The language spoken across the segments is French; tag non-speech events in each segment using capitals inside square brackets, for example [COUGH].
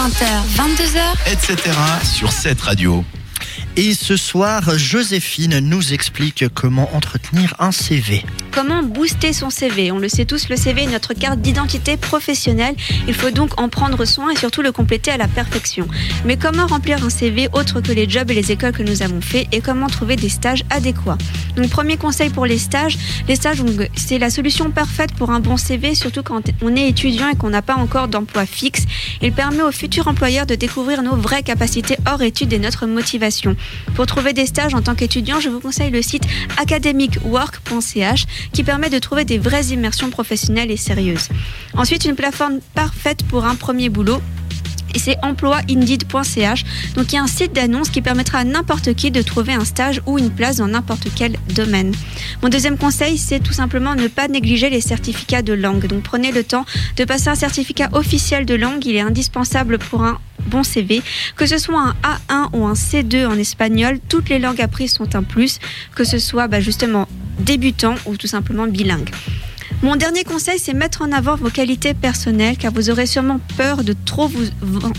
20h, 22h, etc. sur cette radio. Et ce soir, Joséphine nous explique comment entretenir un CV. Comment booster son CV On le sait tous, le CV est notre carte d'identité professionnelle. Il faut donc en prendre soin et surtout le compléter à la perfection. Mais comment remplir un CV autre que les jobs et les écoles que nous avons fait et comment trouver des stages adéquats? Donc premier conseil pour les stages, les stages c'est la solution parfaite pour un bon CV, surtout quand on est étudiant et qu'on n'a pas encore d'emploi fixe. Il permet aux futurs employeurs de découvrir nos vraies capacités hors études et notre motivation. Pour trouver des stages en tant qu'étudiant, je vous conseille le site academicwork.ch qui permet de trouver des vraies immersions professionnelles et sérieuses. Ensuite, une plateforme parfaite pour un premier boulot c'est emploiindeed.ch. Donc il y a un site d'annonce qui permettra à n'importe qui de trouver un stage ou une place dans n'importe quel domaine. Mon deuxième conseil, c'est tout simplement ne pas négliger les certificats de langue. Donc prenez le temps de passer un certificat officiel de langue, il est indispensable pour un bon CV. Que ce soit un A1 ou un C2 en espagnol, toutes les langues apprises sont un plus, que ce soit bah, justement débutant ou tout simplement bilingue. Mon dernier conseil, c'est mettre en avant vos qualités personnelles, car vous aurez sûrement peur de trop vous,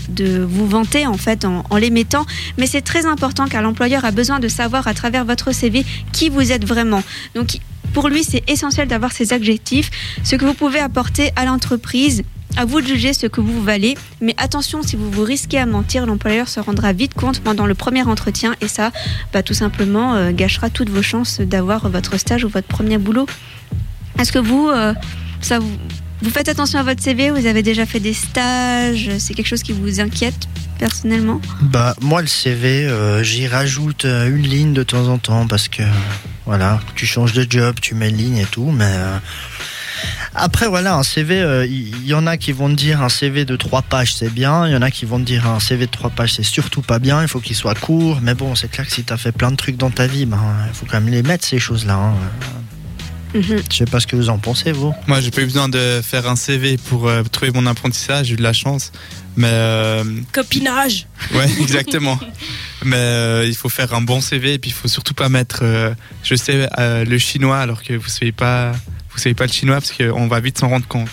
de vous vanter en fait en, les mettant, mais c'est très important car l'employeur a besoin de savoir à travers votre CV qui vous êtes vraiment. Donc pour lui, c'est essentiel d'avoir ces adjectifs, ce que vous pouvez apporter à l'entreprise. À vous de juger ce que vous valez, mais attention, si vous vous risquez à mentir, l'employeur se rendra vite compte pendant le premier entretien et ça, bah, tout simplement, euh, gâchera toutes vos chances d'avoir votre stage ou votre premier boulot. Est-ce que vous, euh, ça vous, faites attention à votre CV Vous avez déjà fait des stages? C'est quelque chose qui vous inquiète personnellement? Bah moi le CV, euh, j'y rajoute une ligne de temps en temps parce que voilà, tu changes de job, tu mets une ligne et tout, mais après voilà, un CV, il y, en a qui vont te dire un CV de trois pages c'est bien, il y en a qui vont te dire un CV de trois pages c'est surtout pas bien, il faut qu'il soit court, mais bon c'est clair que si tu as fait plein de trucs dans ta vie, ben, il faut quand même les mettre ces choses-là. Hein. Mhm. Je sais pas ce que vous en pensez, vous. Moi, j'ai pas eu besoin de faire un CV pour euh, trouver mon apprentissage. J'ai eu de la chance. Mais. Euh, Copinage Ouais, [LAUGHS] exactement. Mais euh, il faut faire un bon CV et puis il faut surtout pas mettre, je sais, le chinois alors que vous savez pas, vous savez pas le chinois parce qu'on va vite s'en rendre compte.